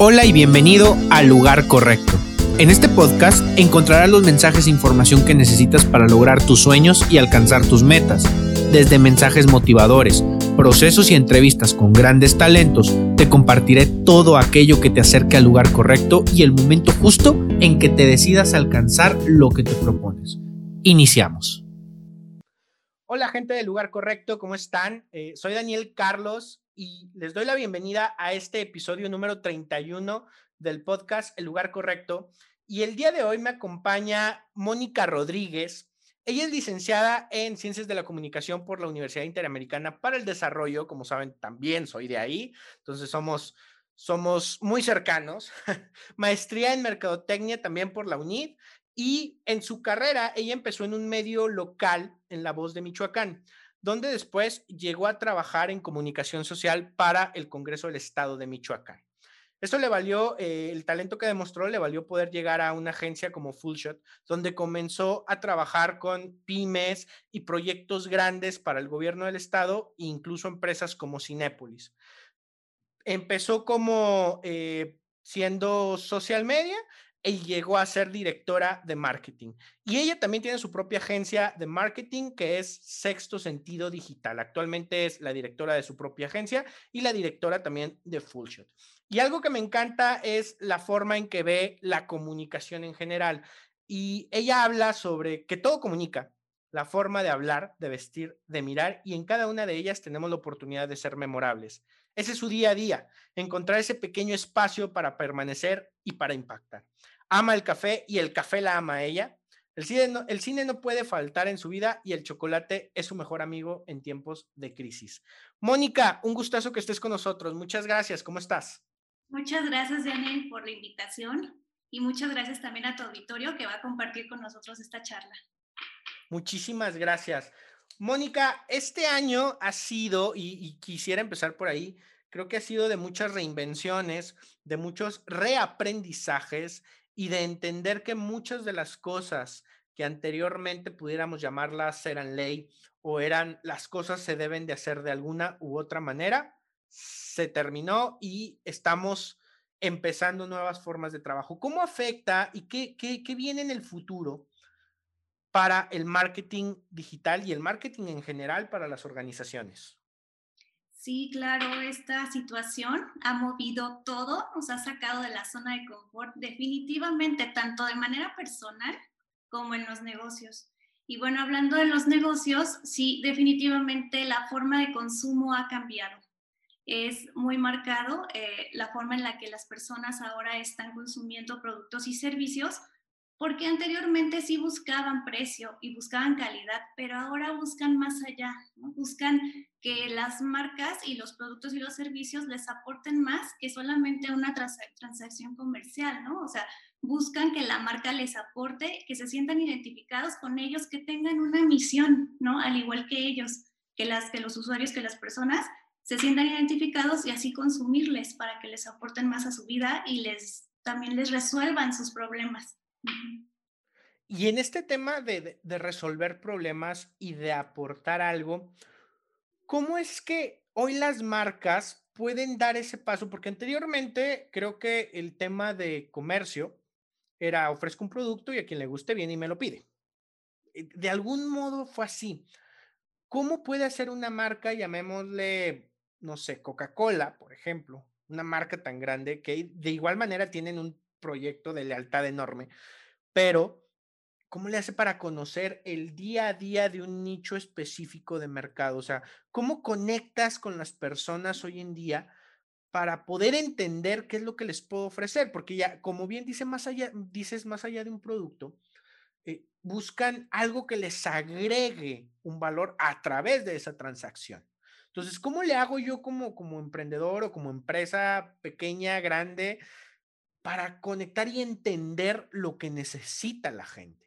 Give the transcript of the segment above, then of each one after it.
Hola y bienvenido al lugar correcto. En este podcast encontrarás los mensajes e información que necesitas para lograr tus sueños y alcanzar tus metas. Desde mensajes motivadores, procesos y entrevistas con grandes talentos, te compartiré todo aquello que te acerque al lugar correcto y el momento justo en que te decidas alcanzar lo que te propones. Iniciamos. Hola gente del lugar correcto, ¿cómo están? Eh, soy Daniel Carlos y les doy la bienvenida a este episodio número 31 del podcast El lugar correcto. Y el día de hoy me acompaña Mónica Rodríguez. Ella es licenciada en Ciencias de la Comunicación por la Universidad Interamericana para el Desarrollo. Como saben, también soy de ahí. Entonces somos, somos muy cercanos. Maestría en Mercadotecnia también por la UNID. Y en su carrera, ella empezó en un medio local en La Voz de Michoacán donde después llegó a trabajar en comunicación social para el Congreso del Estado de Michoacán. Eso le valió, eh, el talento que demostró le valió poder llegar a una agencia como Fullshot, donde comenzó a trabajar con pymes y proyectos grandes para el gobierno del estado incluso empresas como Cinépolis. Empezó como eh, siendo social media y llegó a ser directora de marketing. Y ella también tiene su propia agencia de marketing que es Sexto Sentido Digital. Actualmente es la directora de su propia agencia y la directora también de Fullshot. Y algo que me encanta es la forma en que ve la comunicación en general. Y ella habla sobre que todo comunica, la forma de hablar, de vestir, de mirar, y en cada una de ellas tenemos la oportunidad de ser memorables. Ese es su día a día, encontrar ese pequeño espacio para permanecer y para impactar ama el café y el café la ama a ella. El cine, no, el cine no puede faltar en su vida y el chocolate es su mejor amigo en tiempos de crisis. Mónica, un gustazo que estés con nosotros. Muchas gracias. ¿Cómo estás? Muchas gracias, Daniel, por la invitación y muchas gracias también a tu auditorio que va a compartir con nosotros esta charla. Muchísimas gracias. Mónica, este año ha sido, y, y quisiera empezar por ahí, creo que ha sido de muchas reinvenciones, de muchos reaprendizajes y de entender que muchas de las cosas que anteriormente pudiéramos llamarlas eran ley o eran las cosas se deben de hacer de alguna u otra manera, se terminó y estamos empezando nuevas formas de trabajo. ¿Cómo afecta y qué, qué, qué viene en el futuro para el marketing digital y el marketing en general para las organizaciones? Sí, claro, esta situación ha movido todo, nos ha sacado de la zona de confort definitivamente, tanto de manera personal como en los negocios. Y bueno, hablando de los negocios, sí, definitivamente la forma de consumo ha cambiado. Es muy marcado eh, la forma en la que las personas ahora están consumiendo productos y servicios porque anteriormente sí buscaban precio y buscaban calidad, pero ahora buscan más allá, buscan que las marcas y los productos y los servicios les aporten más que solamente una transacción comercial, ¿no? O sea, buscan que la marca les aporte, que se sientan identificados con ellos, que tengan una misión, ¿no? Al igual que ellos, que, las, que los usuarios, que las personas se sientan identificados y así consumirles para que les aporten más a su vida y les también les resuelvan sus problemas. Y en este tema de, resolver problemas y de aportar algo, ¿cómo es que hoy las marcas pueden dar ese paso? Porque anteriormente creo que el tema de comercio era ofrezco un producto y a quien le guste viene y me lo pide. De algún modo fue así. ¿Cómo puede hacer una marca, llamémosle, no sé, Coca-Cola, por ejemplo, una marca tan grande que de igual manera tienen un proyecto de lealtad enorme, pero ¿cómo le hace para conocer el día a día de un nicho específico de mercado? O sea, ¿cómo conectas con las personas hoy en día para poder entender qué es lo que les puedo ofrecer? Porque ya, como bien dice más allá, dices, más allá de un producto, eh, buscan algo que les agregue un valor a través de esa transacción. Entonces, ¿cómo le hago yo como, como emprendedor o como empresa pequeña, grande, para conectar y entender lo que necesita la gente.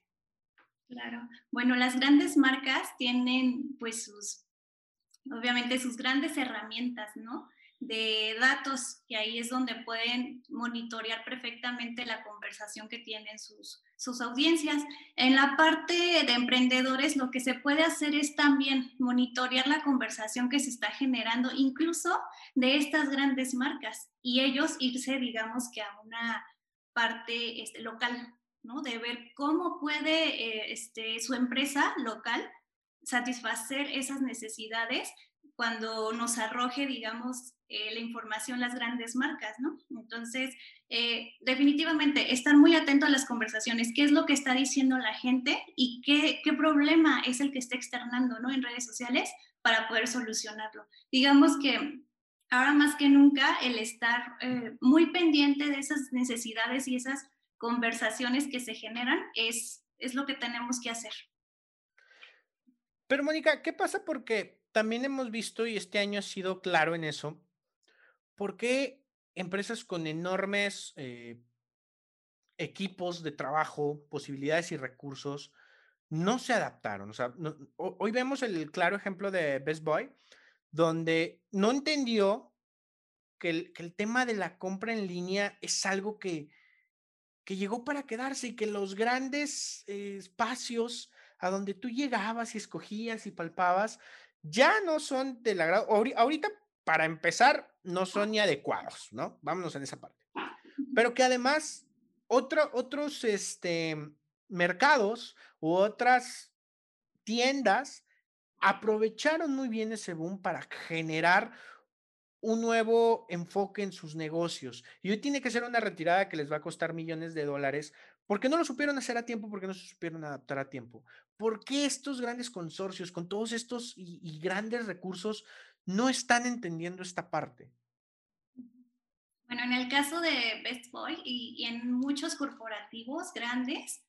Claro. Bueno, las grandes marcas tienen pues sus, obviamente sus grandes herramientas, ¿no? De datos, y ahí es donde pueden monitorear perfectamente la conversación que tienen sus, sus audiencias. En la parte de emprendedores, lo que se puede hacer es también monitorear la conversación que se está generando, incluso de estas grandes marcas, y ellos irse, digamos que a una parte este, local, ¿no? De ver cómo puede eh, este, su empresa local satisfacer esas necesidades cuando nos arroje, digamos, eh, la información las grandes marcas, ¿no? Entonces, eh, definitivamente, estar muy atento a las conversaciones, qué es lo que está diciendo la gente y qué, qué problema es el que está externando, ¿no? En redes sociales para poder solucionarlo. Digamos que ahora más que nunca el estar eh, muy pendiente de esas necesidades y esas conversaciones que se generan es, es lo que tenemos que hacer. Pero Mónica, ¿qué pasa? Porque también hemos visto, y este año ha sido claro en eso, ¿por qué empresas con enormes eh, equipos de trabajo, posibilidades y recursos no se adaptaron? O sea, hoy vemos el claro ejemplo de Best Boy, donde no entendió que el, tema de la compra en línea es algo que, que llegó para quedarse y que los grandes eh, espacios a donde tú llegabas y escogías y palpabas, ya no son del agrado. Ahorita, para empezar, no son ni adecuados, ¿no? Vámonos en esa parte. Pero que además otros este, mercados u otras tiendas aprovecharon muy bien ese boom para generar un nuevo enfoque en sus negocios. Y hoy tiene que ser una retirada que les va a costar millones de dólares porque no lo supieron hacer a tiempo, porque no se supieron adaptar a tiempo. ¿Por qué estos grandes consorcios con todos estos y, grandes recursos no están entendiendo esta parte? Bueno, en el caso de Best Boy y, en muchos corporativos grandes,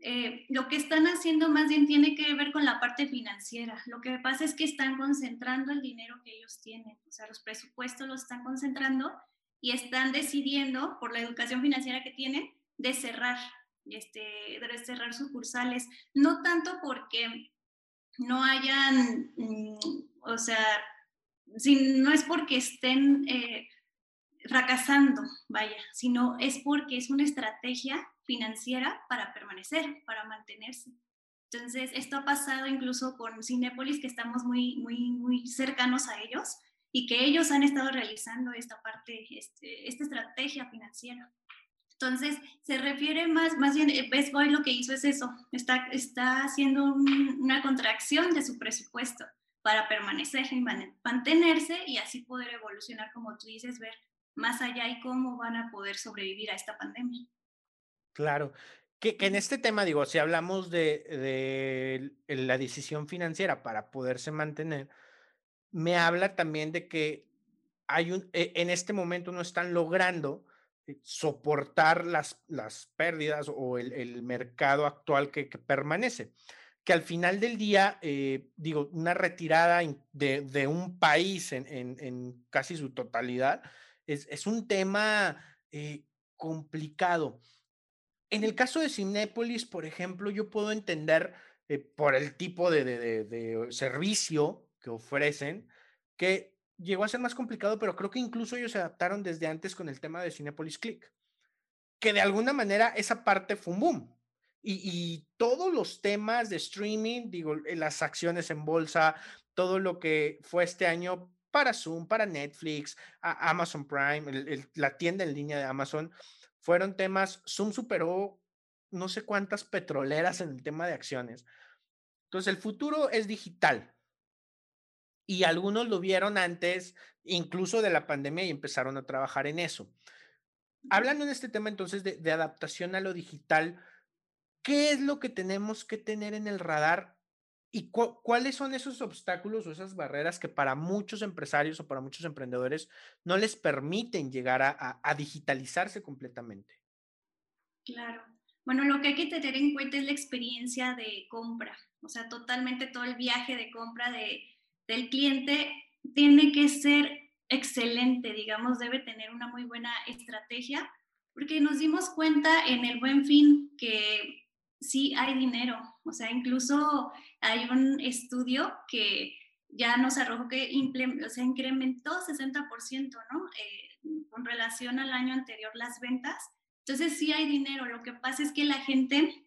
eh, lo que están haciendo más bien tiene que ver con la parte financiera. Lo que pasa es que están concentrando el dinero que ellos tienen, o sea, los presupuestos los están concentrando y están decidiendo por la educación financiera que tienen de cerrar, este, de cerrar sucursales, no tanto porque no hayan, mm, o sea, si, no es porque estén eh, fracasando, vaya, sino es porque es una estrategia financiera para permanecer, para mantenerse. Entonces, esto ha pasado incluso con Cinepolis, que estamos muy, muy, muy cercanos a ellos y que ellos han estado realizando esta parte, este, esta estrategia financiera. Entonces, se refiere más, más bien, eh, Best Boy lo que hizo es eso, está, está haciendo una contracción de su presupuesto para permanecer y mantenerse y así poder evolucionar, como tú dices, ver más allá y cómo van a poder sobrevivir a esta pandemia. Claro, que, en este tema, digo, si hablamos de, de la decisión financiera para poderse mantener, me habla también de que hay un, e, en este momento no están logrando soportar las, las pérdidas o el, mercado actual que, permanece. Que al final del día, eh, digo, una retirada de, un país en, casi su totalidad es, un tema eh, complicado. En el caso de Cinépolis, por ejemplo, yo puedo entender por el tipo de, de servicio que ofrecen que llegó a ser más complicado, pero creo que incluso ellos se adaptaron desde antes con el tema de Cinepolis Click, que de alguna manera esa parte fue un boom. Y, todos los temas de streaming, digo, eh, las acciones en bolsa, todo lo que fue este año para Zoom, para Netflix, Amazon Prime, la tienda en línea de Amazon, fueron temas, Zoom superó no sé cuántas petroleras en el tema de acciones. Entonces, el futuro es digital y algunos lo vieron antes, incluso de la pandemia, y empezaron a trabajar en eso. Hablando en este tema entonces de, adaptación a lo digital, ¿qué es lo que tenemos que tener en el radar y cuáles son esos obstáculos o esas barreras que para muchos empresarios o para muchos emprendedores no les permiten llegar a, a digitalizarse completamente? Claro. Bueno, lo que hay que tener en cuenta es la experiencia de compra, o sea, totalmente todo el viaje de compra de del cliente tiene que ser excelente, digamos, debe tener una muy buena estrategia, porque nos dimos cuenta en el buen fin que sí hay dinero, o sea, incluso hay un estudio que ya nos arrojó que se incrementó 60%, ¿no? Eh, con relación al año anterior las ventas. Entonces sí hay dinero, lo que pasa es que la gente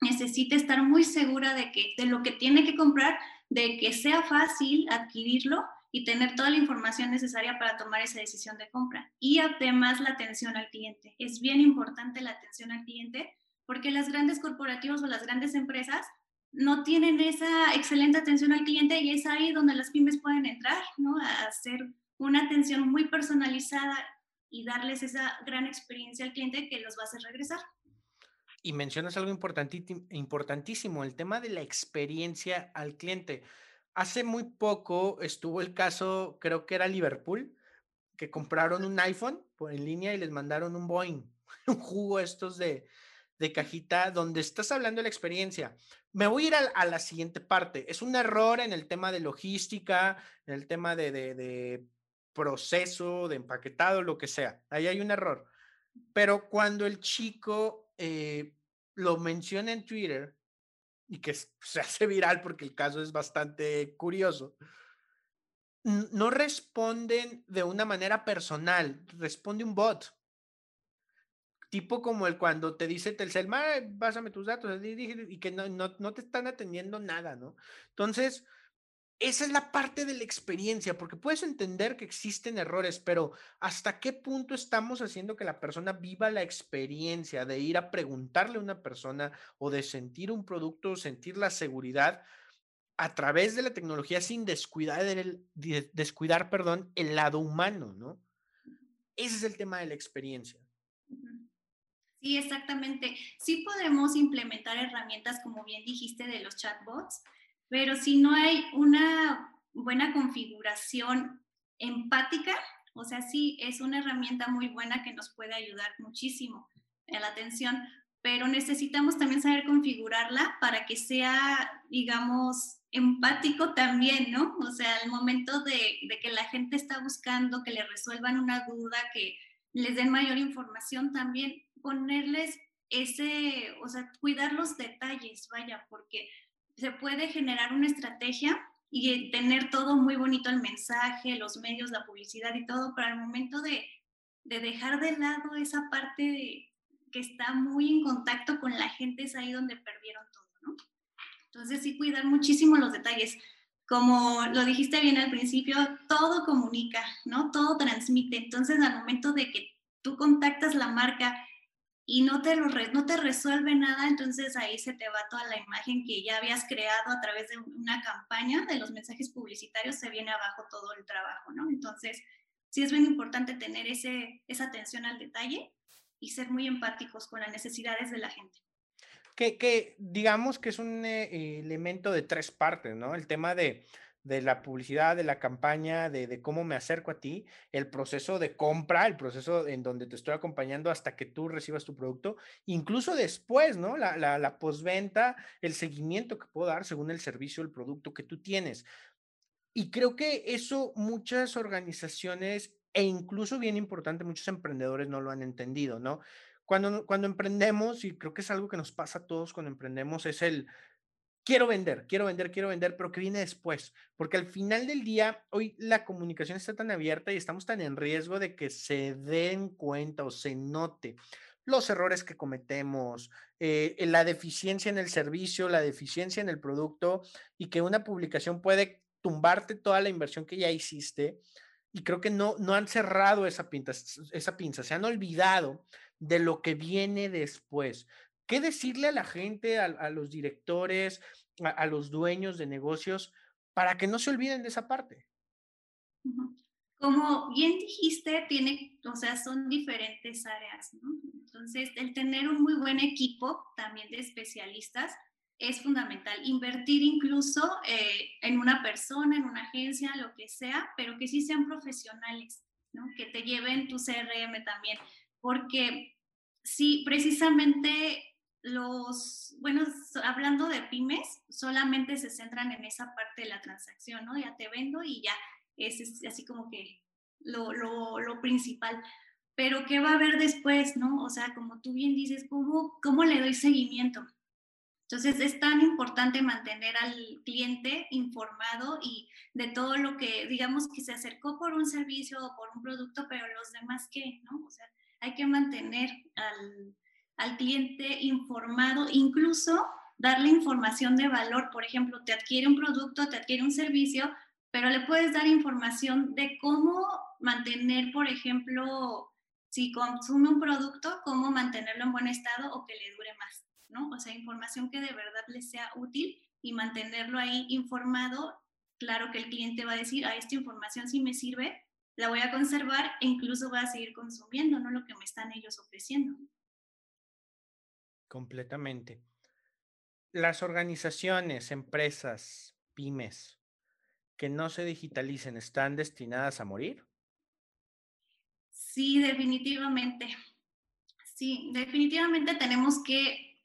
necesita estar muy segura de, que, de lo que tiene que comprar, de que sea fácil adquirirlo y tener toda la información necesaria para tomar esa decisión de compra. Y además la atención al cliente. Es bien importante la atención al cliente porque las grandes corporativas o las grandes empresas no tienen esa excelente atención al cliente y es ahí donde las pymes pueden entrar, ¿no? A hacer una atención muy personalizada y darles esa gran experiencia al cliente que los va a hacer regresar. Y mencionas algo importantísimo, el tema de la experiencia al cliente. Hace muy poco estuvo el caso, creo que era Liverpool, que compraron un iPhone por en línea y les mandaron un Boeing, un jugo estos de, de cajita donde estás hablando de la experiencia. Me voy a ir a, la siguiente parte. Es un error en el tema de logística, en el tema de, de, proceso, de empaquetado, lo que sea. Ahí hay un error. Pero cuando el chico eh, lo menciona en Twitter y que se hace viral porque el caso es bastante curioso, no responden de una manera personal, responde un bot tipo como el cuando te dice Telcel, pásame tus datos, y que no, no, no, te están atendiendo nada, ¿no? Entonces, esa es la parte de la experiencia, porque puedes entender que existen errores, pero ¿hasta qué punto estamos haciendo que la persona viva la experiencia de ir a preguntarle a una persona o de sentir un producto, sentir la seguridad a través de la tecnología sin descuidar, el, descuidar perdón, el lado humano, ¿no? Ese es el tema de la experiencia. Sí, exactamente. Sí podemos implementar herramientas, como bien dijiste, de los chatbots, pero si no hay una buena configuración empática, o sea, sí es una herramienta muy buena que nos puede ayudar muchísimo en la atención, pero necesitamos también saber configurarla para que sea, digamos, empático también, ¿no? O sea, al momento de, de que la gente está buscando que le resuelvan una duda, que les den mayor información también, ponerles ese, o sea, cuidar los detalles, vaya, porque se puede generar una estrategia y tener todo muy bonito el mensaje, los medios, la publicidad y todo, pero al momento de, de dejar de lado esa parte que está muy en contacto con la gente, es ahí donde perdieron todo. Entonces sí, cuidar muchísimo los detalles. Como lo dijiste bien al principio, todo comunica, ¿no? Todo transmite. Entonces, al momento de que tú contactas la marca y no te, lo no te resuelve nada, entonces ahí se te va toda la imagen que ya habías creado a través de una campaña de los mensajes publicitarios, se viene abajo todo el trabajo, ¿no? Entonces, sí es bien importante tener ese, esa atención al detalle y ser muy empáticos con las necesidades de la gente. Que, que digamos que es un eh, elemento de tres partes, ¿no? El tema de de la publicidad, de la campaña, de, cómo me acerco a ti, el proceso de compra, el proceso en donde te estoy acompañando hasta que tú recibas tu producto, incluso después, ¿no? La, la, la postventa, el seguimiento que puedo dar según el servicio, el producto que tú tienes. Y creo que eso muchas organizaciones e incluso bien importante, muchos emprendedores no lo han entendido, ¿no? Cuando, cuando emprendemos, y creo que es algo que nos pasa a todos cuando emprendemos, es el, quiero vender, quiero vender, quiero vender, pero ¿qué viene después? Porque al final del día, hoy la comunicación está tan abierta y estamos tan en riesgo de que se den cuenta o se note los errores que cometemos, eh, la deficiencia en el servicio, la deficiencia en el producto y que una publicación puede tumbarte toda la inversión que ya hiciste. Y creo que no, no han cerrado esa, pinta, esa pinza, se han olvidado de lo que viene después. ¿Qué decirle a la gente, a, los directores, a, los dueños de negocios, para que no se olviden de esa parte? Como bien dijiste, tiene, o sea, son diferentes áreas, ¿no? Entonces, el tener un muy buen equipo también de especialistas es fundamental. Invertir incluso eh, en una persona, en una agencia, lo que sea, pero que sí sean profesionales, ¿no? Que te lleven tu CRM también, porque sí, precisamente los, bueno, hablando de pymes, solamente se centran en esa parte de la transacción, ¿no? Ya te vendo y ya, es, así como que lo, lo, lo, principal. Pero ¿qué va a haber después, no? O sea, como tú bien dices, ¿cómo, cómo le doy seguimiento? Entonces es tan importante mantener al cliente informado y de todo lo que, digamos, que se acercó por un servicio o por un producto, pero los demás qué, ¿no? O sea, hay que mantener al, al cliente informado, incluso darle información de valor. Por ejemplo, te adquiere un producto, te adquiere un servicio, pero le puedes dar información de cómo mantener, por ejemplo, si consume un producto, cómo mantenerlo en buen estado o que le dure más. ¿no? O sea, información que de verdad les sea útil y mantenerlo ahí informado. Claro que el cliente va a decir, a esta información sí me sirve, la voy a conservar e incluso va a seguir consumiendo, ¿no? Lo que me están ellos ofreciendo. Completamente. Las organizaciones, empresas, pymes que no se digitalicen, ¿están destinadas a morir? Sí, definitivamente. Sí, definitivamente tenemos que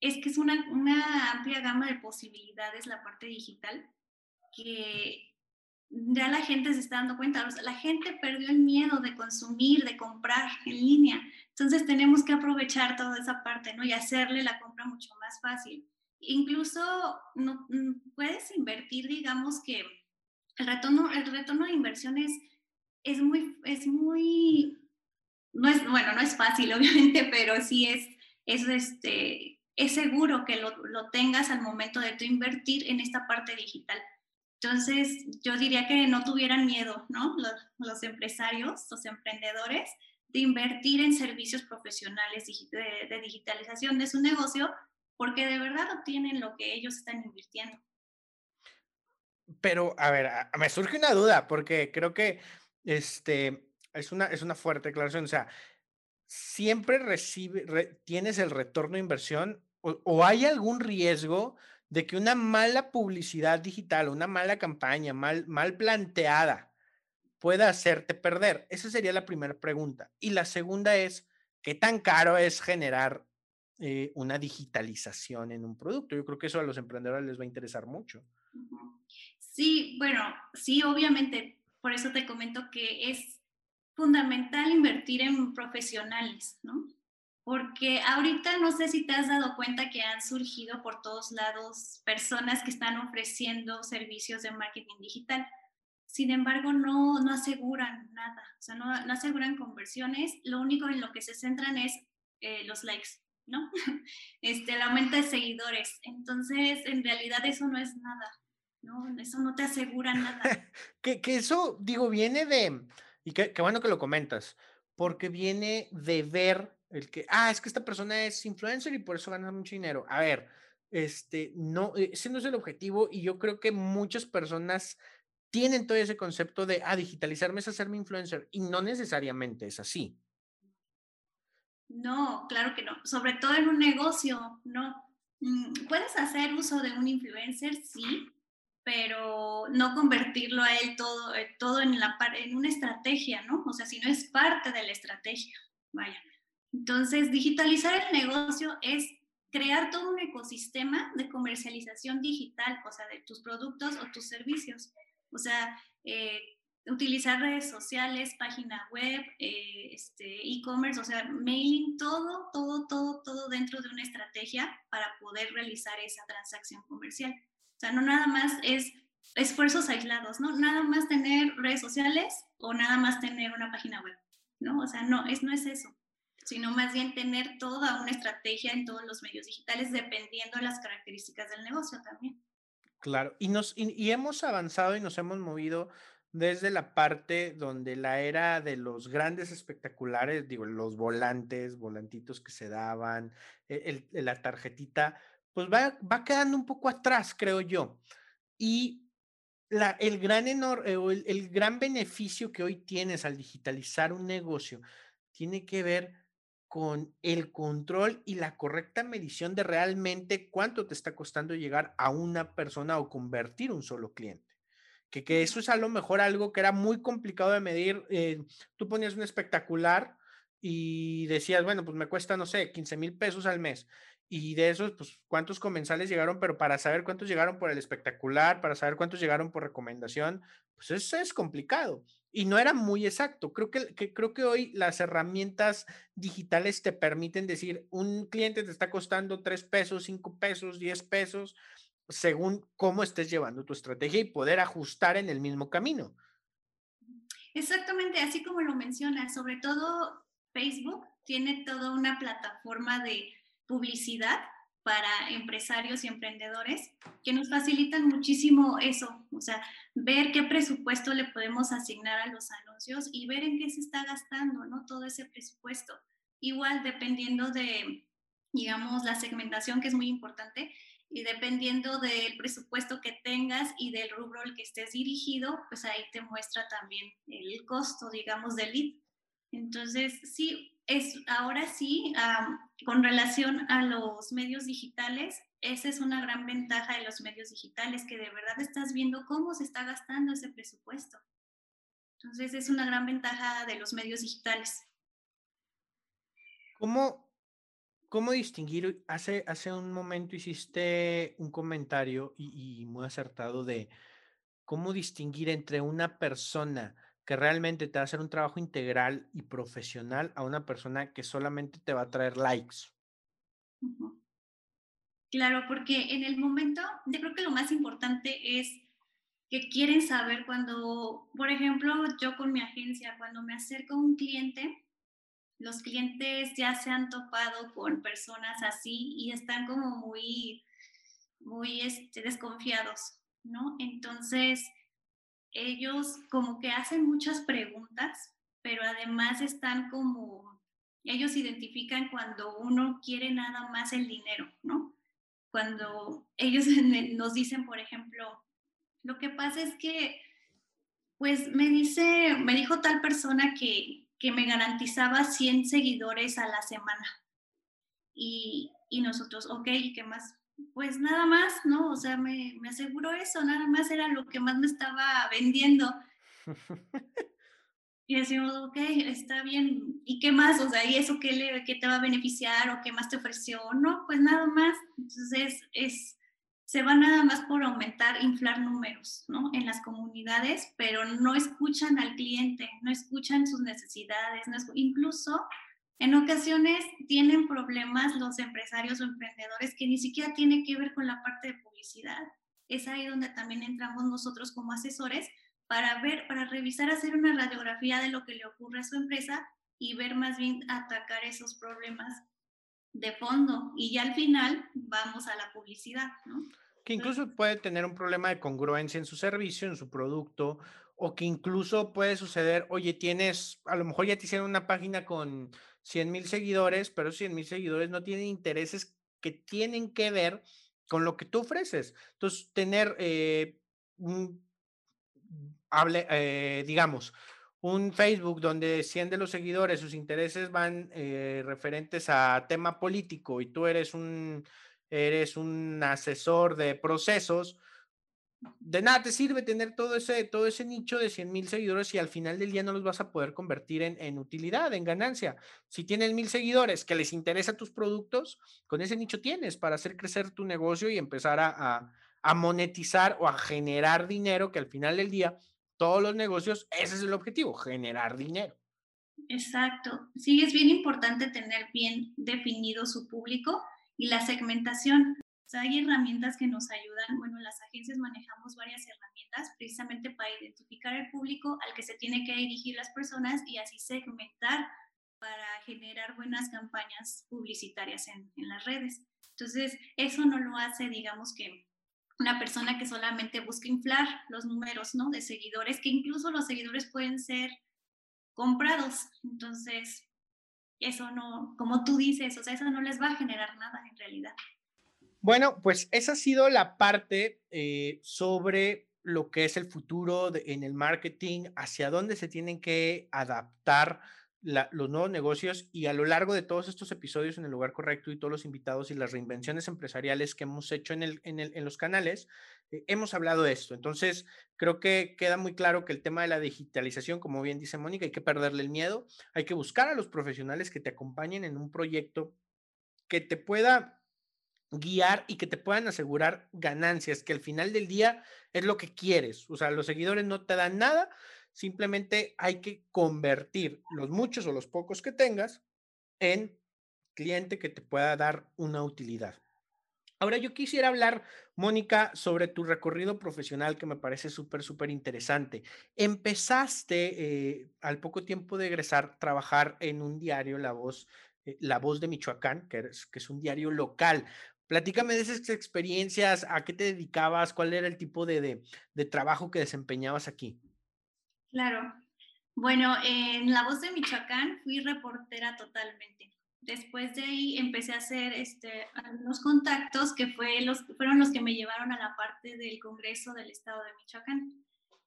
es que es una, amplia gama de posibilidades la parte digital que ya la gente se está dando cuenta, la gente perdió el miedo de consumir, de comprar en línea, entonces tenemos que aprovechar toda esa parte, ¿no? Y hacerle la compra mucho más fácil. Incluso no, mm, puedes invertir, digamos que el retorno, el retorno de inversiones es muy, es muy, no es, bueno, no es fácil obviamente, pero sí es, es este, es seguro que lo, lo, tengas al momento de tu invertir en esta parte digital. Entonces, yo diría que no tuvieran miedo, ¿no? Los, los empresarios, los emprendedores, de invertir en servicios profesionales de, digitalización de su negocio, porque de verdad obtienen lo que ellos están invirtiendo. Pero, a ver, me surge una duda, porque creo que este, es, una, es una fuerte declaración. O sea, siempre recibe, tienes el retorno de inversión o, hay algún riesgo de que una mala publicidad digital, una mala campaña mal, mal planteada pueda hacerte perder? Esa sería la primera pregunta. Y la segunda es, ¿qué tan caro es generar eh, una digitalización en un producto? Yo creo que eso a los emprendedores les va a interesar mucho. Sí, bueno, sí, obviamente. Por eso te comento que es fundamental invertir en profesionales, ¿no? porque ahorita no sé si te has dado cuenta que han surgido por todos lados personas que están ofreciendo servicios de marketing digital. Sin embargo, no, no aseguran nada, o sea, no, no, aseguran conversiones, lo único en lo que se centran es eh, los likes, ¿no? Este, el aumento de seguidores. Entonces, en realidad eso no es nada, ¿no? Eso no te asegura nada. que, que, eso, digo, viene de, y qué bueno que lo comentas, porque viene de ver el que, ah, es que esta persona es influencer y por eso gana mucho dinero. A ver, este, no, ese no es el objetivo y yo creo que muchas personas tienen todo ese concepto de, ah, digitalizarme es hacerme influencer y no necesariamente es así. No, claro que no. Sobre todo en un negocio, no. Mm, puedes hacer uso de un influencer, sí, pero no convertirlo a él todo, eh, todo en, la, en una estrategia, ¿no? O sea, si no es parte de la estrategia, vaya. Entonces, digitalizar el negocio es crear todo un ecosistema de comercialización digital, o sea, de tus productos o tus servicios. O sea, eh, utilizar redes sociales, página web, eh, este, e-commerce, o sea, mailing, todo, todo, todo, todo dentro de una estrategia para poder realizar esa transacción comercial. O sea, no nada más es esfuerzos aislados, ¿no? Nada más tener redes sociales o nada más tener una página web, ¿no? O sea, no, es, no es eso sino más bien tener toda una estrategia en todos los medios digitales dependiendo de las características del negocio también. Claro, y, nos, y, hemos avanzado y nos hemos movido desde la parte donde la era de los grandes espectaculares, digo, los volantes, volantitos que se daban, e, la tarjetita, pues va, va quedando un poco atrás, creo yo. Y la, el, gran el, el gran beneficio que hoy tienes al digitalizar un negocio tiene que ver con el control y la correcta medición de realmente cuánto te está costando llegar a una persona o convertir un solo cliente. Que, que eso es a lo mejor algo que era muy complicado de medir. Eh, tú ponías un espectacular y decías, bueno, pues me cuesta, no sé, 15 mil pesos al mes. Y de esos, pues, ¿cuántos comensales llegaron? Pero para saber cuántos llegaron por el espectacular, para saber cuántos llegaron por recomendación, pues eso es complicado. Y no era muy exacto. Creo que, creo que hoy las herramientas digitales te permiten decir, un cliente te está costando tres pesos, cinco pesos, diez pesos, según cómo estés llevando tu estrategia y poder ajustar en el mismo camino. Exactamente, así como lo mencionas, sobre todo Facebook tiene toda una plataforma de publicidad para empresarios y emprendedores que nos facilitan muchísimo eso, o sea, ver qué presupuesto le podemos asignar a los anuncios y ver en qué se está gastando, ¿no? Todo ese presupuesto. Igual dependiendo de, digamos, la segmentación que es muy importante y dependiendo del presupuesto que tengas y del rubro al que estés dirigido, pues ahí te muestra también el costo, digamos, del lead. Entonces, sí, es, ahora sí, con relación a los medios digitales, esa es una gran ventaja de los medios digitales, que de verdad estás viendo cómo se está gastando ese presupuesto. Entonces, es una gran ventaja de los medios digitales. ¿Cómo, cómo distinguir? Hace, hace un momento hiciste un comentario y, muy acertado de cómo distinguir entre una persona que realmente te va a hacer un trabajo integral y profesional a una persona que solamente te va a traer likes. Claro, porque en el momento, yo creo que lo más importante es que quieren saber cuando, por ejemplo, yo con mi agencia, cuando me acerco a un cliente, los clientes ya se han topado con personas así y están como muy, muy este, desconfiados, ¿no? Entonces, ellos como que hacen muchas preguntas, pero además están como, ellos identifican cuando uno quiere nada más el dinero, ¿no? Cuando ellos nos dicen, por ejemplo, lo que pasa es que, pues me dice, me dijo tal persona que, que me garantizaba 100 seguidores a la semana. Y, y nosotros, ok, ¿y qué más? Pues nada más, ¿no? O sea, me, me aseguró eso, nada más era lo que más me estaba vendiendo. Y decimos, ok, está bien, ¿y qué más? O sea, ¿y eso qué, le, qué te va a beneficiar o qué más te ofreció? No, pues nada más. Entonces, es, se va nada más por aumentar, inflar números, ¿no? En las comunidades, pero no escuchan al cliente, no escuchan sus necesidades, no incluso en ocasiones tienen problemas los empresarios o emprendedores que ni siquiera tienen que ver con la parte de publicidad. Es ahí donde también entramos nosotros como asesores para ver, para revisar, hacer una radiografía de lo que le ocurre a su empresa y ver más bien atacar esos problemas de fondo. Y ya al final vamos a la publicidad, ¿no? Que incluso puede tener un problema de congruencia en su servicio, en su producto, o que incluso puede suceder, oye, tienes, a lo mejor ya te hicieron una página con 100 mil seguidores, pero 100 mil seguidores no tienen intereses que tienen que ver con lo que tú ofreces. Entonces, tener eh, un, hable, eh, digamos, un Facebook donde 100 de los seguidores, sus intereses van eh, referentes a tema político y tú eres un, eres un asesor de procesos, de nada te sirve tener todo ese, todo ese nicho de 100 mil seguidores y al final del día no los vas a poder convertir en, en, utilidad, en ganancia. Si tienes mil seguidores que les interesa tus productos, con ese nicho tienes para hacer crecer tu negocio y empezar a, a, a monetizar o a generar dinero, que al final del día todos los negocios, ese es el objetivo, generar dinero. Exacto. Sí, es bien importante tener bien definido su público y la segmentación hay herramientas que nos ayudan. Bueno, las agencias manejamos varias herramientas precisamente para identificar el público al que se tiene que dirigir las personas y así segmentar para generar buenas campañas publicitarias en, en las redes. Entonces, eso no lo hace, digamos que una persona que solamente busca inflar los números, ¿no? De seguidores, que incluso los seguidores pueden ser comprados. Entonces, eso no, como tú dices, o sea, eso no les va a generar nada en realidad. Bueno, pues esa ha sido la parte eh, sobre lo que es el futuro en el marketing, hacia dónde se tienen que adaptar los nuevos negocios y a lo largo de todos estos episodios en el lugar correcto y todos los invitados y las reinvenciones empresariales que hemos hecho en, el, los canales, eh, hemos hablado de esto. Entonces, creo que queda muy claro que el tema de la digitalización, como bien dice Mónica, hay que perderle el miedo, hay que buscar a los profesionales que te acompañen en un proyecto que te pueda guiar y que te puedan asegurar ganancias, que al final del día es lo que quieres. O sea, los seguidores no te dan nada simplemente hay que convertir los muchos o los pocos que tengas en cliente que te pueda dar una utilidad. Ahora yo quisiera hablar, Mónica, sobre tu recorrido profesional que me parece súper, súper interesante. Empezaste eh, al poco tiempo de egresar trabajar en un diario, La Voz, eh, La Voz de Michoacán, que es, que es un diario local. Platícame de esas experiencias, a qué te dedicabas, cuál era el tipo de, de trabajo que desempeñabas aquí. Claro. Bueno, en La Voz de Michoacán fui reportera totalmente. Después de ahí empecé a hacer este, algunos contactos que fue los, fueron los que me llevaron a la parte del Congreso del Estado de Michoacán.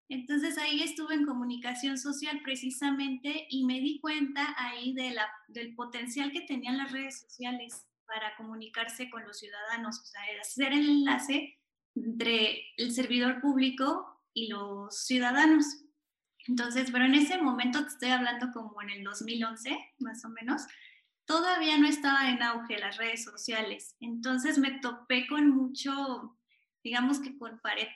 Entonces ahí estuve en comunicación social precisamente y me di cuenta ahí de la, del potencial que tenían las redes sociales para comunicarse con los ciudadanos, o sea, hacer el enlace entre el servidor público y los ciudadanos. Entonces, pero en ese momento te estoy hablando como en el 2011, más o menos, todavía no estaba en auge las redes sociales. Entonces me topé con mucho, digamos que con pared,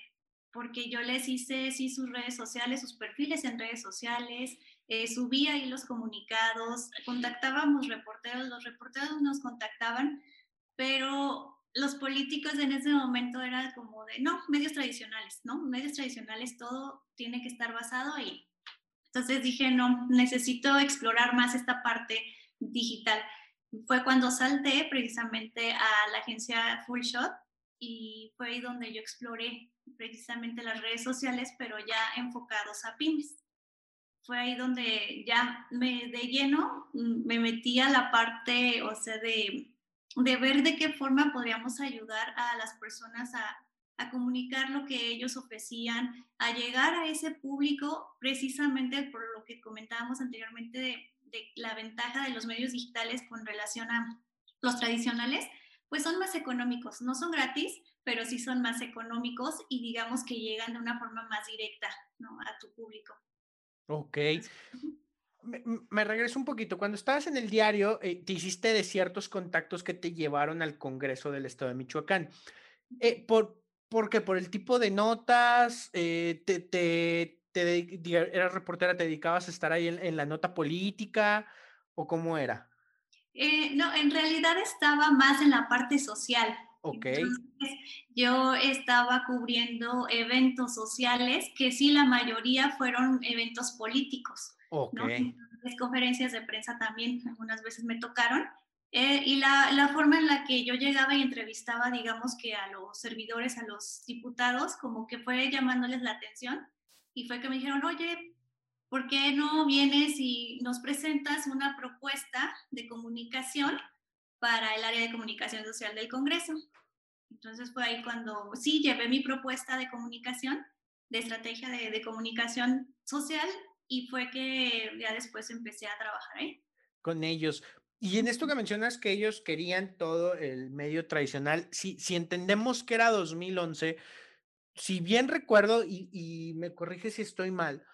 porque yo les hice sí sus redes sociales, sus perfiles en redes sociales, eh, subía ahí los comunicados, contactábamos reporteros, los reporteros nos contactaban, pero los políticos en ese momento era como de, no, medios tradicionales, ¿no? Medios tradicionales, todo tiene que estar basado ahí. Entonces dije, no, necesito explorar más esta parte digital. Fue cuando salté precisamente a la agencia Full Shot y fue ahí donde yo exploré precisamente las redes sociales, pero ya enfocados a pymes. Fue ahí donde ya me de lleno me metí a la parte, o sea, de, de ver de qué forma podríamos ayudar a las personas a, a comunicar lo que ellos ofrecían, a llegar a ese público precisamente por lo que comentábamos anteriormente de de la ventaja de los medios digitales con relación a los tradicionales, pues son más económicos. No son gratis, pero sí son más económicos y digamos que llegan de una forma más directa a tu público. Ok. Me, regreso un poquito. Cuando estabas en el diario, eh, te hiciste de ciertos contactos que te llevaron al Congreso del Estado de Michoacán. Eh, por, porque por el tipo de notas, eh, te, te eras reportera, te dedicabas a estar ahí en, la nota política o cómo era? Eh, no, en realidad estaba más en la parte social. Ok. yo estaba cubriendo eventos sociales que sí, la mayoría fueron eventos políticos. Ok. Las conferencias de prensa también algunas veces me tocaron. Eh, y la, la, forma en la que yo llegaba y entrevistaba, digamos que a los servidores, a los diputados, como que fue llamándoles la atención y fue que me dijeron, oye, ¿por qué no vienes y nos presentas una propuesta de comunicación para el área de comunicación social del Congreso? Entonces fue ahí cuando sí llevé mi propuesta de comunicación, de estrategia de, de comunicación social y fue que ya después empecé a trabajar ahí. Con ellos. Y en esto que mencionas que ellos querían todo el medio tradicional, si, si entendemos que era 2011, si bien recuerdo, y, me corrige si estoy mal,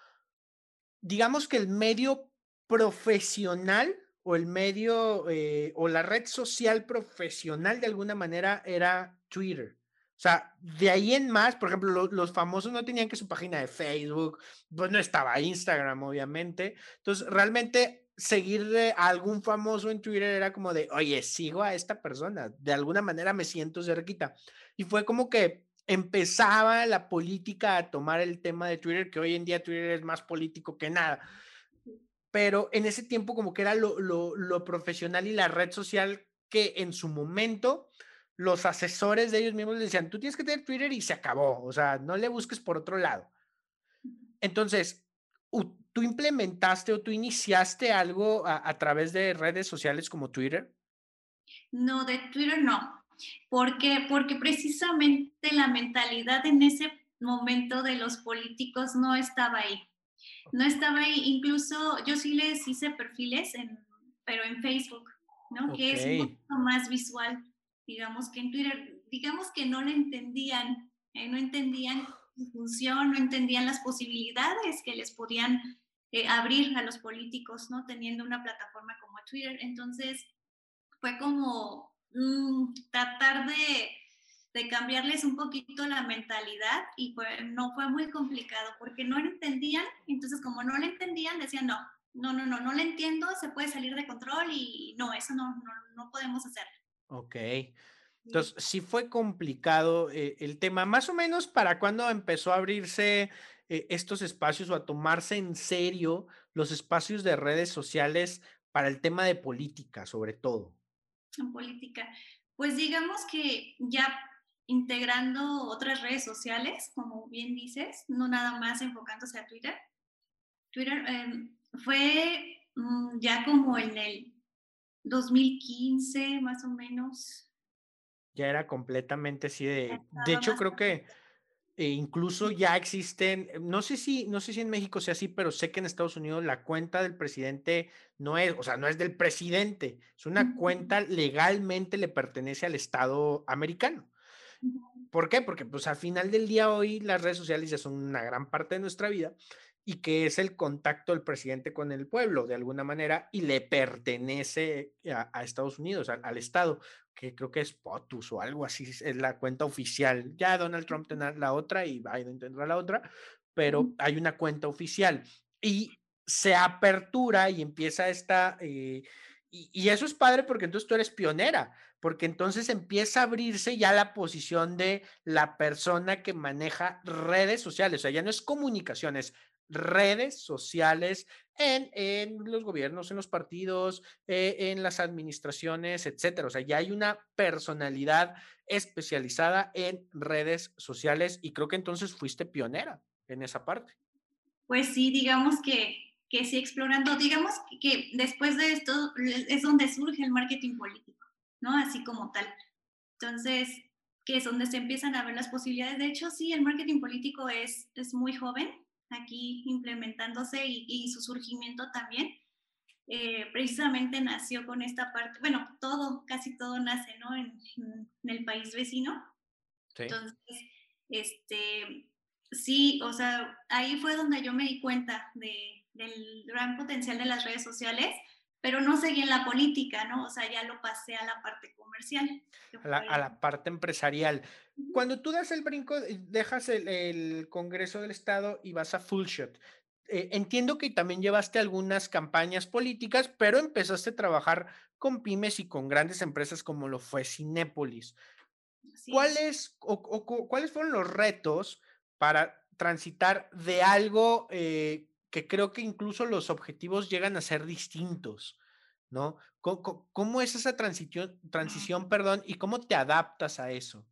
digamos que el medio profesional o el medio eh, o la red social profesional de alguna manera era Twitter. O sea, de ahí en más, por ejemplo, los famosos no tenían que su página de Facebook, pues no estaba Instagram, obviamente. Entonces, realmente seguir a algún famoso en Twitter era como de, oye, sigo a esta persona, de alguna manera me siento cerquita. Y fue como que empezaba la política a tomar el tema de Twitter, que hoy en día Twitter es más político que nada. Pero en ese tiempo como que era lo, lo, profesional y la red social que en su momento los asesores de ellos mismos decían, tú tienes que tener Twitter y se acabó, o sea, no le busques por otro lado. Entonces, ¿tú implementaste o tú iniciaste algo a, a través de redes sociales como Twitter? No, de Twitter no. Porque, porque precisamente la mentalidad en ese momento de los políticos no estaba ahí. No estaba ahí. Incluso yo sí les hice perfiles, en, pero en Facebook, ¿no? Que es un poco más visual, digamos que en Twitter, digamos que no lo entendían, ¿eh? no entendían su función, no entendían las posibilidades que les podían eh, abrir a los políticos, ¿no? Teniendo una plataforma como Twitter. Entonces, fue como Mm, tratar de, de cambiarles un poquito la mentalidad y no fue muy complicado porque no entendían, entonces como no lo entendían decían no, no, no, no, no lo entiendo, se puede salir de control y no, eso no, no, no podemos hacer. Ok. Entonces, sí fue complicado eh, el tema. Más o menos para cuando empezó a abrirse eh, estos espacios o a tomarse en serio los espacios de redes sociales para el tema de política, sobre todo. En política. Pues digamos que ya integrando otras redes sociales, como bien dices, no nada más enfocándose a Twitter. Twitter em, fue mm, ya como en el 2015, más o menos. Ya era completamente así de... De hecho, creo que eh, incluso ya existen, no sé si, no sé si en México sea así, pero sé que en Estados Unidos la cuenta del presidente no es, o sea, no es del presidente, es una cuenta legalmente le pertenece al Estado americano. ¿Por qué? Porque pues al final del día hoy las redes sociales ya son una gran parte de nuestra vida y que es el contacto del presidente con el pueblo de alguna manera y le pertenece a, Estados Unidos, al, Estado, que creo que es POTUS o algo así, es la cuenta oficial. Ya Donald Trump tendrá la otra y Biden tendrá la otra, pero hay una cuenta oficial y se apertura y empieza esta... Eh, y, eso es padre porque entonces tú eres pionera, porque entonces empieza a abrirse ya la posición de la persona que maneja redes sociales, o sea, ya no es comunicaciones, redes sociales en, en, los gobiernos, en los partidos, eh, en las administraciones, etcétera. O sea, ya hay una personalidad especializada en redes sociales y creo que entonces fuiste pionera en esa parte. Pues sí, digamos que, que sí, explorando, digamos que después de esto es donde surge el marketing político, ¿no? Así como tal. Entonces, que es donde se empiezan a ver las posibilidades. De hecho, sí, el marketing político es, es muy joven, aquí implementándose y, su surgimiento también. Eh, precisamente nació con esta parte, bueno, todo, casi todo nace, ¿no? En, el país vecino. Entonces, este, sí, o sea, ahí fue donde yo me di cuenta de, del gran potencial de las redes sociales, pero no seguí en la política, ¿no? O sea, ya lo pasé a la parte comercial. A la, a la parte empresarial. Cuando tú das el brinco, dejas el, Congreso del Estado y vas a Full Shot. Eh, entiendo que también llevaste algunas campañas políticas, pero empezaste a trabajar con pymes y con grandes empresas como lo fue Cinépolis. ¿Cuáles, o, ¿Cuáles fueron los retos para transitar de algo eh, que creo que incluso los objetivos llegan a ser distintos? ¿No? ¿Cómo, es esa transición, transición, perdón, y cómo te adaptas a eso?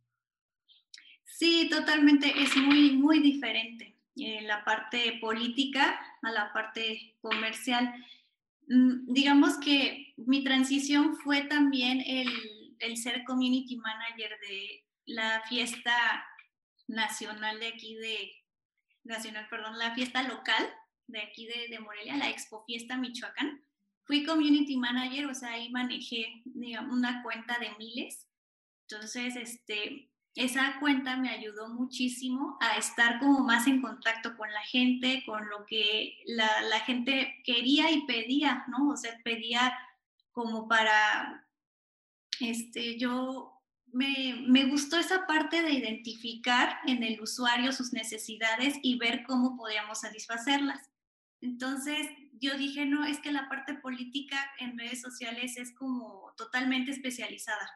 Sí, totalmente, es muy, muy diferente eh, la parte política a la parte comercial. Mm, digamos que mi transición fue también el, el, ser community manager de la fiesta nacional de aquí de, nacional, perdón, la fiesta local de aquí de, de Morelia, la Expo Fiesta Michoacán. Fui community manager, o sea, ahí manejé digamos, una cuenta de miles. Entonces, este, esa cuenta me ayudó muchísimo a estar como más en contacto con la gente, con lo que la, la gente quería y pedía, ¿no? O sea, pedía como para, este, yo me, me, gustó esa parte de identificar en el usuario sus necesidades y ver cómo podíamos satisfacerlas. Entonces yo dije, no, es que la parte política en redes sociales es como totalmente especializada.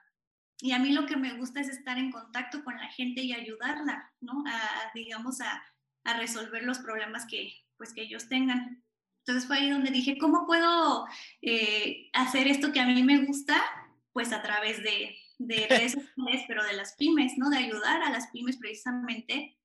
Y a mí lo que me gusta es estar en contacto con la gente y ayudarla, ¿no? A, digamos, a, a, resolver los problemas que, pues, que ellos tengan. Entonces fue ahí donde dije, ¿cómo puedo eh, hacer esto que a mí me gusta? Pues a través de, de redes sociales, pero de las pymes, ¿no? De ayudar a las pymes precisamente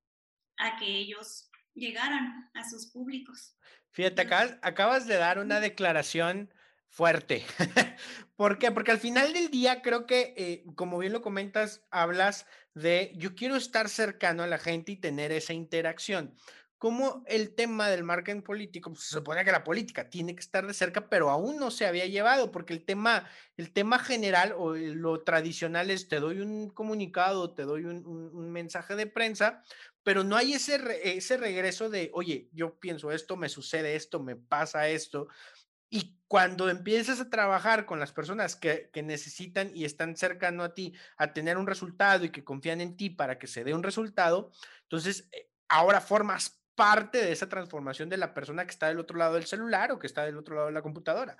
a que ellos llegaran a sus públicos. Fíjate, acabas, acabas de dar una declaración fuerte. ¿Por qué? Porque al final del día creo que, eh, como bien lo comentas, hablas de yo quiero estar cercano a la gente y tener esa interacción. Como el tema del marketing político, pues, se supone que la política tiene que estar de cerca, pero aún no se había llevado, porque el tema, el tema general o lo tradicional es te doy un comunicado, te doy un, un mensaje de prensa, pero no hay ese, ese regreso de, oye, yo pienso esto, me sucede esto, me pasa esto, Y cuando empiezas a trabajar con las personas que, necesitan y están cercano a ti a tener un resultado y que confían en ti para que se dé un resultado, entonces eh, ahora formas parte de esa transformación de la persona que está del otro lado del celular o que está del otro lado de la computadora.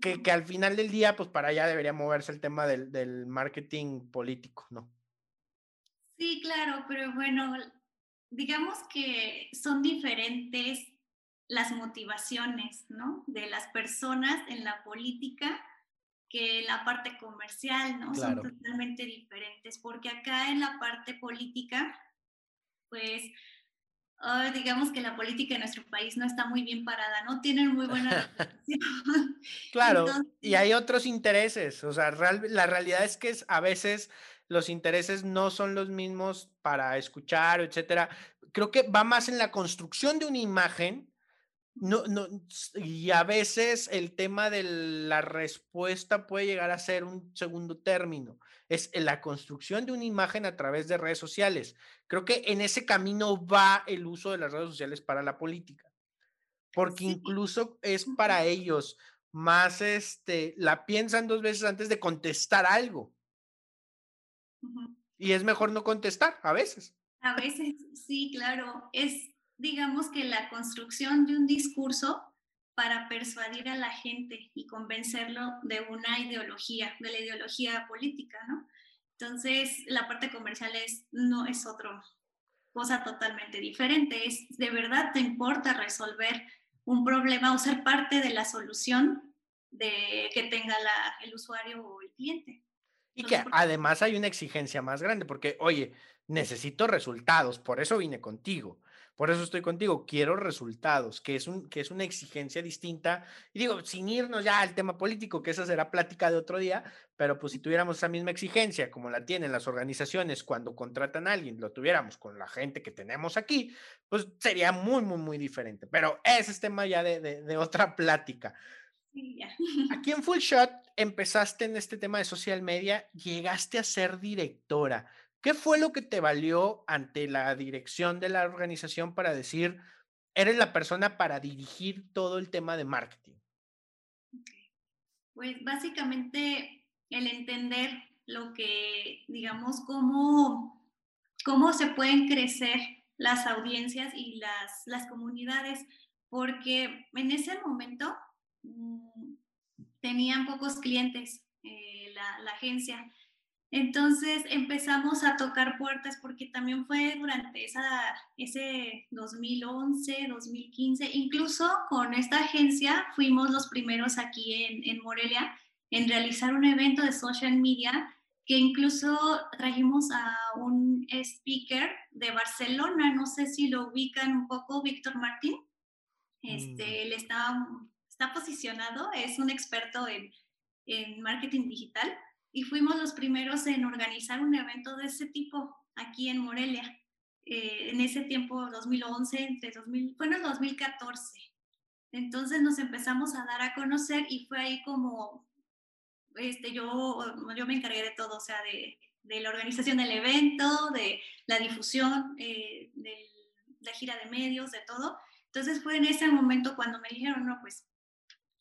Que, al final del día, pues para allá debería moverse el tema del, del marketing político, ¿no? Sí, claro, pero bueno, digamos que son diferentes las motivaciones ¿no? de las personas en la política que la parte comercial, ¿no? Son totalmente diferentes, porque acá en la parte política, pues, digamos que la política en nuestro país no está muy bien parada, no tienen muy buena Claro, y hay otros intereses, o sea, la realidad es que a veces los intereses no son los mismos para escuchar, etcétera. Creo que va más en la construcción de una imagen no, no, y a veces el tema de la respuesta puede llegar a ser un segundo término. Es la construcción de una imagen a través de redes sociales. Creo que en ese camino va el uso de las redes sociales para la política. Porque incluso es para ellos más, este, la piensan dos veces antes de contestar algo. Y es mejor no contestar a veces. A veces, sí, claro. Es, digamos que la construcción de un discurso para persuadir a la gente y convencerlo de una ideología, de la ideología política, ¿no? Entonces, la parte comercial es, no es otra cosa totalmente diferente, es de verdad te importa resolver un problema o ser parte de la solución de que tenga el usuario o el cliente. Y que además hay una exigencia más grande, porque, oye, necesito resultados, por eso vine contigo. Por eso estoy contigo, quiero resultados, que es, un, que es una exigencia distinta. Y digo, sin irnos ya al tema político, que esa será plática de otro día, pero pues si tuviéramos esa misma exigencia como la tienen las organizaciones cuando contratan a alguien, lo tuviéramos con la gente que tenemos aquí, pues sería muy, muy, muy diferente. Pero ese es tema ya de, de, otra plática. Aquí en Full Shot empezaste en este tema de social media, llegaste a ser directora. ¿Qué fue lo que te valió ante la dirección de la organización para decir, eres la persona para dirigir todo el tema de marketing? Pues básicamente el entender lo que, digamos, cómo, cómo se pueden crecer las audiencias y las, las comunidades, porque en ese momento mm, tenían pocos clientes eh, la, la agencia entonces empezamos a tocar puertas porque también fue durante esa, ese 2011, 2015, incluso con esta agencia fuimos los primeros aquí en, en Morelia en realizar un evento de social media que incluso trajimos a un speaker de Barcelona, no sé si lo ubican un poco, Víctor Martín. Este, mm. Él está, está posicionado, es un experto en, en marketing digital y fuimos los primeros en organizar un evento de ese tipo aquí en Morelia. Eh, en ese tiempo, 2011, entre 2000, fue en el 2014. Entonces nos empezamos a dar a conocer y fue ahí como, este, yo, yo me encargué de todo, o sea, de, de la organización del evento, de la difusión, eh, de la gira de medios, de todo. Entonces fue en ese momento cuando me dijeron, no, pues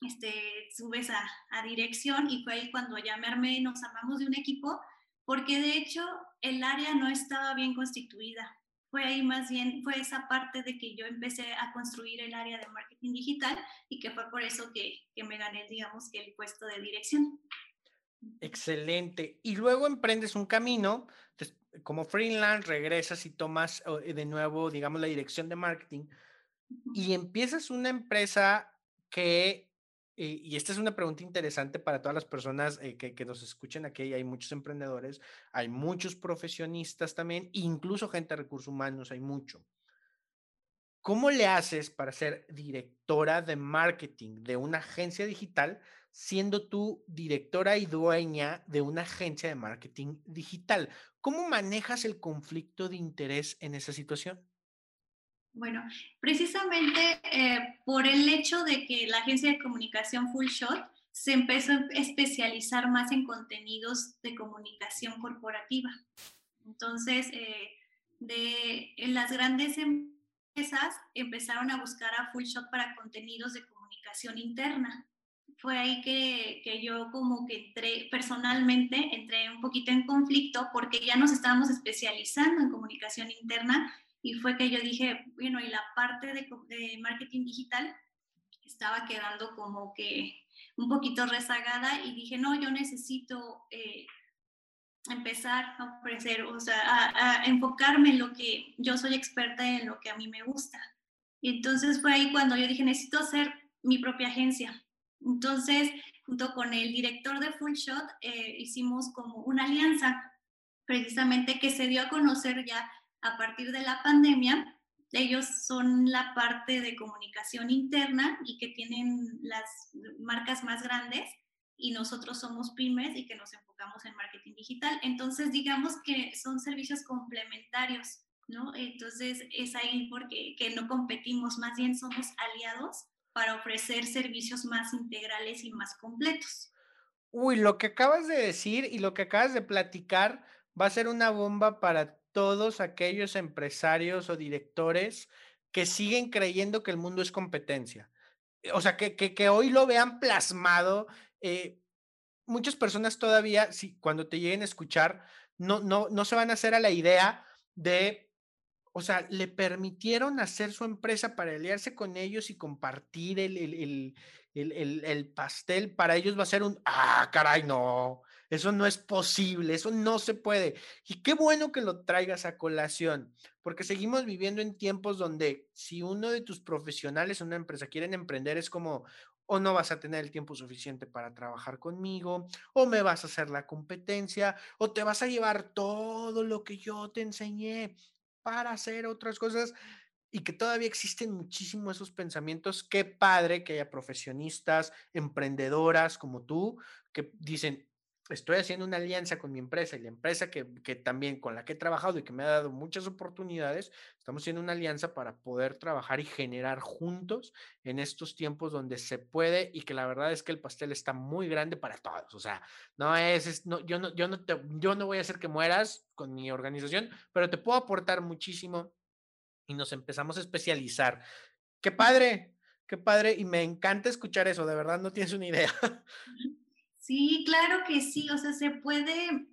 este, subes a, a, dirección y fue ahí cuando ya me armé y nos armamos de un equipo, porque de hecho el área no estaba bien constituida. Fue ahí más bien, fue esa parte de que yo empecé a construir el área de marketing digital y que fue por eso que, que me gané, digamos, que el puesto de dirección. Excelente. Y luego emprendes un camino, como freelance, regresas y tomas de nuevo, digamos, la dirección de marketing y empiezas una empresa que y esta es una pregunta interesante para todas las personas eh, que, nos escuchen aquí. Hay muchos emprendedores, hay muchos profesionistas también, incluso gente de recursos humanos, hay mucho. ¿Cómo le haces para ser directora de marketing de una agencia digital siendo tú directora y dueña de una agencia de marketing digital? ¿Cómo manejas el conflicto de interés en esa situación? Bueno, precisamente eh, por el hecho de que la agencia de comunicación Full Shot se empezó a especializar más en contenidos de comunicación corporativa. Entonces, eh, en las grandes empresas empezaron a buscar a Full Shot para contenidos de comunicación interna. Fue ahí que, que, yo como que entré personalmente, entré un poquito en conflicto porque ya nos estábamos especializando en comunicación interna y fue que yo dije, bueno, y la parte de, marketing digital estaba quedando como que un poquito rezagada y dije, no, yo necesito eh, empezar a ofrecer, o sea, a, enfocarme en lo que yo soy experta en lo que a mí me gusta. Y entonces fue ahí cuando yo dije, necesito hacer mi propia agencia. Entonces, junto con el director de Full Shot, eh, hicimos como una alianza, precisamente que se dio a conocer ya a partir de la pandemia. Ellos son la parte de comunicación interna y que tienen las marcas más grandes y nosotros somos pymes y que nos enfocamos en marketing digital. Entonces, digamos que son servicios complementarios, ¿no? Entonces, es ahí porque que no competimos, más bien somos aliados para ofrecer servicios más integrales y más completos. Uy, lo que acabas de decir y lo que acabas de platicar va a ser una bomba para todos aquellos empresarios o directores que siguen creyendo que el mundo es competencia. O sea, que, que, hoy lo vean plasmado eh, muchas personas todavía, si, cuando te lleguen a escuchar, no, no, no se van a hacer a la idea de, o sea, le permitieron hacer su empresa para aliarse con ellos y compartir el, el, el, el, pastel. Para ellos va a ser un, ah, caray, no, eso no es posible, eso no se puede. Y qué bueno que lo traigas a colación, porque seguimos viviendo en tiempos donde si uno de tus profesionales en una empresa quieren emprender, es como, o no vas a tener el tiempo suficiente para trabajar conmigo, o me vas a hacer la competencia, o te vas a llevar todo lo que yo te enseñé para hacer otras cosas y que todavía existen muchísimos esos pensamientos. Qué padre que haya profesionistas, emprendedoras como tú, que dicen, estoy haciendo una alianza con mi empresa y la empresa que, también con la que he trabajado y que me ha dado muchas oportunidades, estamos haciendo una alianza para poder trabajar y generar juntos en estos tiempos donde se puede y que la verdad es que el pastel está muy grande para todos. O sea, no es, no, yo, no, yo, no yo no voy a hacer que mueras con mi organización, pero te puedo aportar muchísimo y nos empezamos a especializar. Qué padre, qué padre y me encanta escuchar eso, de verdad no tienes una idea. Sí, claro que sí, o sea, se puede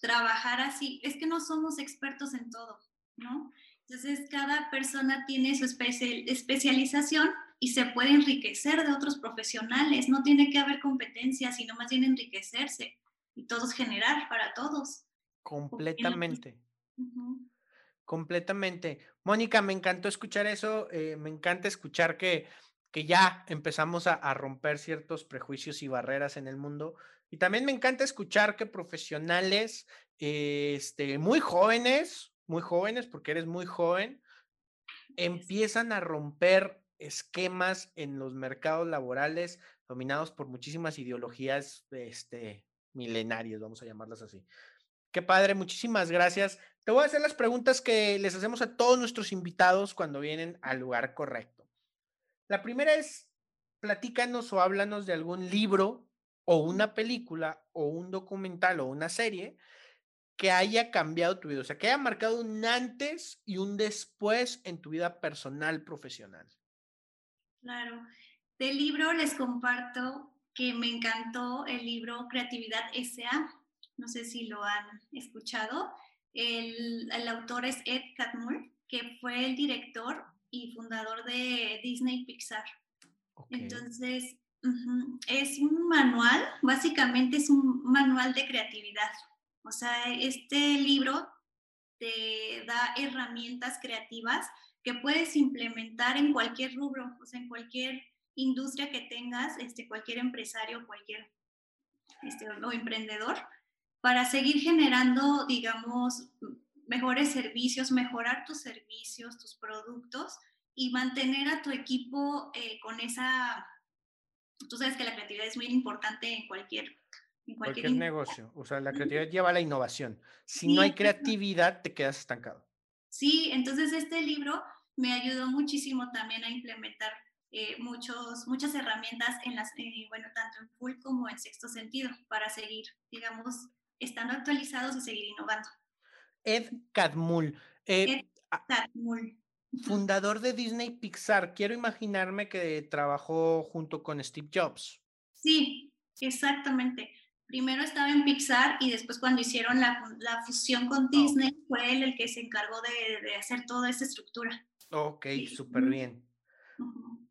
trabajar así. Es que no somos expertos en todo, ¿no? Entonces, cada persona tiene su especialización y se puede enriquecer de otros profesionales. No tiene que haber competencia, sino más bien enriquecerse y todos generar para todos. Completamente. Completamente. Mónica, me encantó escuchar eso. Eh, me encanta escuchar que que ya empezamos a, romper ciertos prejuicios y barreras en el mundo. Y también me encanta escuchar que profesionales este, muy jóvenes, muy jóvenes, porque eres muy joven, empiezan a romper esquemas en los mercados laborales dominados por muchísimas ideologías este, milenarias, vamos a llamarlas así. Qué padre, muchísimas gracias. Te voy a hacer las preguntas que les hacemos a todos nuestros invitados cuando vienen al lugar correcto. La primera es, platícanos o háblanos de algún libro o una película o un documental o una serie que haya cambiado tu vida, o sea, que haya marcado un antes y un después en tu vida personal, profesional. Claro. Del libro les comparto que me encantó el libro Creatividad S.A. No sé si lo han escuchado. El, el autor es Ed Catmull, que fue el director y fundador de Disney Pixar. Entonces, es un manual, básicamente es un manual de creatividad. O sea, este libro te da herramientas creativas que puedes implementar en cualquier rubro, o sea, en cualquier industria que tengas, este, cualquier empresario, cualquier este, o emprendedor, para seguir generando, digamos, mejores servicios, mejorar tus servicios, tus productos y mantener a tu equipo eh, con esa... Tú sabes que la creatividad es muy importante en cualquier... En cualquier, negocio. O sea, la creatividad lleva a la innovación. Si no hay creatividad, te quedas estancado. Sí, entonces este libro me ayudó muchísimo también a implementar eh, muchos, muchas herramientas en las, eh, bueno, tanto en full como en sexto sentido, para seguir, digamos, estando actualizados y seguir innovando. Ed Cadmul. Eh, Ed. Fundador de Disney Pixar. Quiero imaginarme que trabajó junto con Steve Jobs. Sí, exactamente. Primero estaba en Pixar y después cuando hicieron la, fusión con ah, Disney fue él el que se encargó de, hacer toda esa estructura. Ok, súper bien.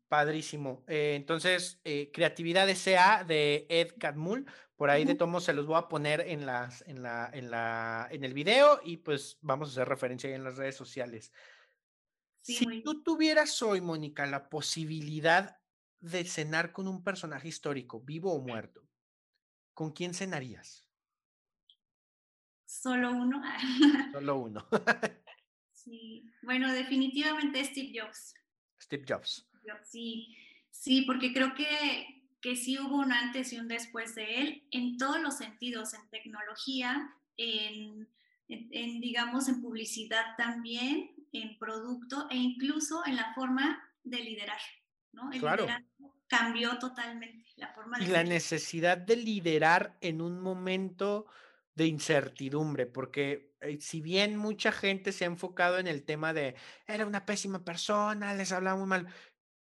Padrísimo. Eh, entonces, eh, Creatividad S.A. de Ed Catmull. Por ahí de tomo se los voy a poner en, las, en, la, en, la, en el video y pues vamos a hacer referencia ahí en las redes sociales. si tú tuvieras hoy, Mónica, la posibilidad de cenar con un personaje histórico, vivo o muerto, ¿con quién cenarías? Solo uno. Solo uno. sí, bueno, definitivamente Steve Jobs. Steve Jobs. Sí, sí, porque creo que, que sí hubo un antes y un después de él en todos los sentidos, en tecnología, en, en, digamos, en publicidad también, en producto e incluso en la forma de liderar. ¿no? El claro. liderazgo cambió totalmente la forma de... Y la necesidad de liderar en un momento de incertidumbre, porque eh, si bien mucha gente se ha enfocado en el tema de era una pésima persona, les hablaba muy mal,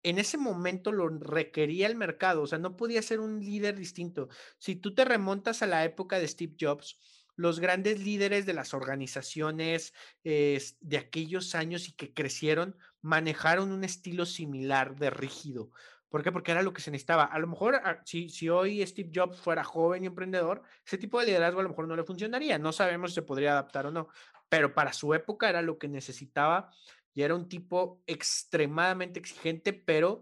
en ese momento lo requería el mercado, o sea, no podía ser un líder distinto. Si tú te remontas a la época de Steve Jobs, los grandes líderes de las organizaciones de aquellos años y que crecieron manejaron un estilo similar de rígido. ¿Por qué? Porque era lo que se necesitaba. A lo mejor, ah, si, si hoy Steve Jobs fuera joven y emprendedor, ese tipo de liderazgo a lo mejor no le funcionaría. No sabemos si se podría adaptar o no, pero para su época era lo que necesitaba y era un tipo extremadamente exigente, pero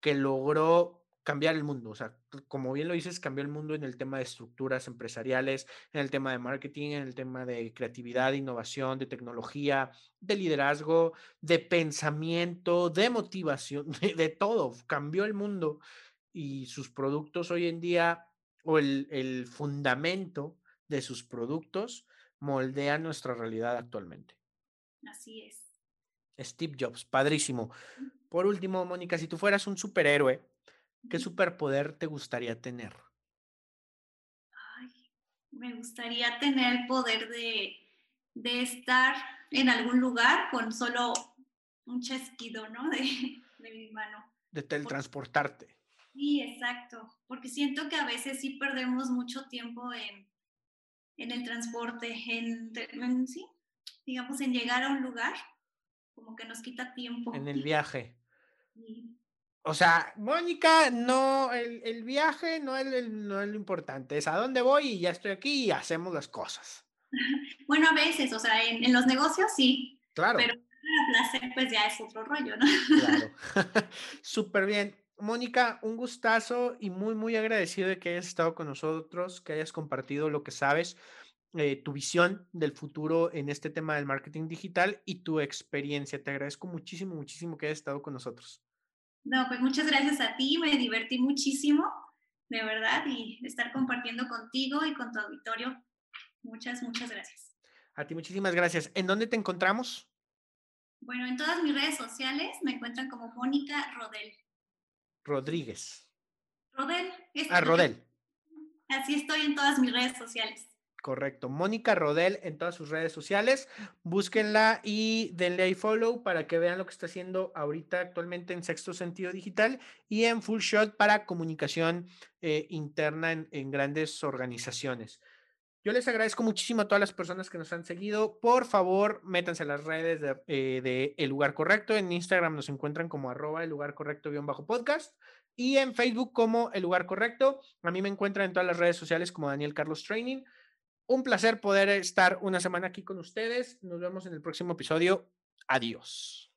que logró cambiar el mundo. O sea, como bien lo dices, cambió el mundo en el tema de estructuras empresariales, en el tema de marketing, en el tema de creatividad, de innovación, de tecnología, de liderazgo, de pensamiento, de motivación, de, todo. Cambió el mundo y sus productos hoy en día, o el, el fundamento de sus productos, moldea nuestra realidad actualmente. Así es. Steve Jobs, padrísimo. Por último, Mónica, si tú fueras un superhéroe, ¿qué superpoder te gustaría tener? Ay, me gustaría tener el poder de, estar en algún lugar con solo un chasquido, ¿no? De, mi mano. De teletransportarte. Sí, exacto, porque siento que a veces sí perdemos mucho tiempo en, el transporte, en, sí, digamos, en llegar a un lugar como que nos quita tiempo. En el viaje. O sea, Mónica, no, el, viaje no es, no es lo importante, es a dónde voy y ya estoy aquí y hacemos las cosas. bueno, a veces, o sea, en, los negocios sí. Claro. Pero la placer, pues ya es otro rollo, ¿no? claro. Súper bien. Mónica, un gustazo y muy, muy agradecido de que hayas estado con nosotros, que hayas compartido lo que sabes. Eh, tu visión del futuro en este tema del marketing digital y tu experiencia. Te agradezco muchísimo, muchísimo que hayas estado con nosotros. No, pues muchas gracias a ti, me divertí muchísimo, de verdad, y estar compartiendo contigo y con tu auditorio. Muchas, muchas gracias. A ti muchísimas gracias. ¿En dónde te encontramos? Bueno, en todas mis redes sociales me encuentran como Mónica Rodel. Rodríguez. Rodel. Ah, Rodel. Así estoy en todas mis redes sociales. Correcto. Mónica Rodel en todas sus redes sociales. Búsquenla y denle ahí follow para que vean lo que está haciendo ahorita actualmente en Sexto Sentido Digital y en Full Shot para comunicación eh, interna en, grandes organizaciones. Yo les agradezco muchísimo a todas las personas que nos han seguido. Por favor, métanse a las redes de, eh, El Lugar Correcto. En Instagram nos encuentran como arroba el lugar correcto bajo podcast y en Facebook como El Lugar Correcto. A mí me encuentran en todas las redes sociales como Daniel Carlos Training. Un placer poder estar una semana aquí con ustedes. Nos vemos en el próximo episodio. Adiós.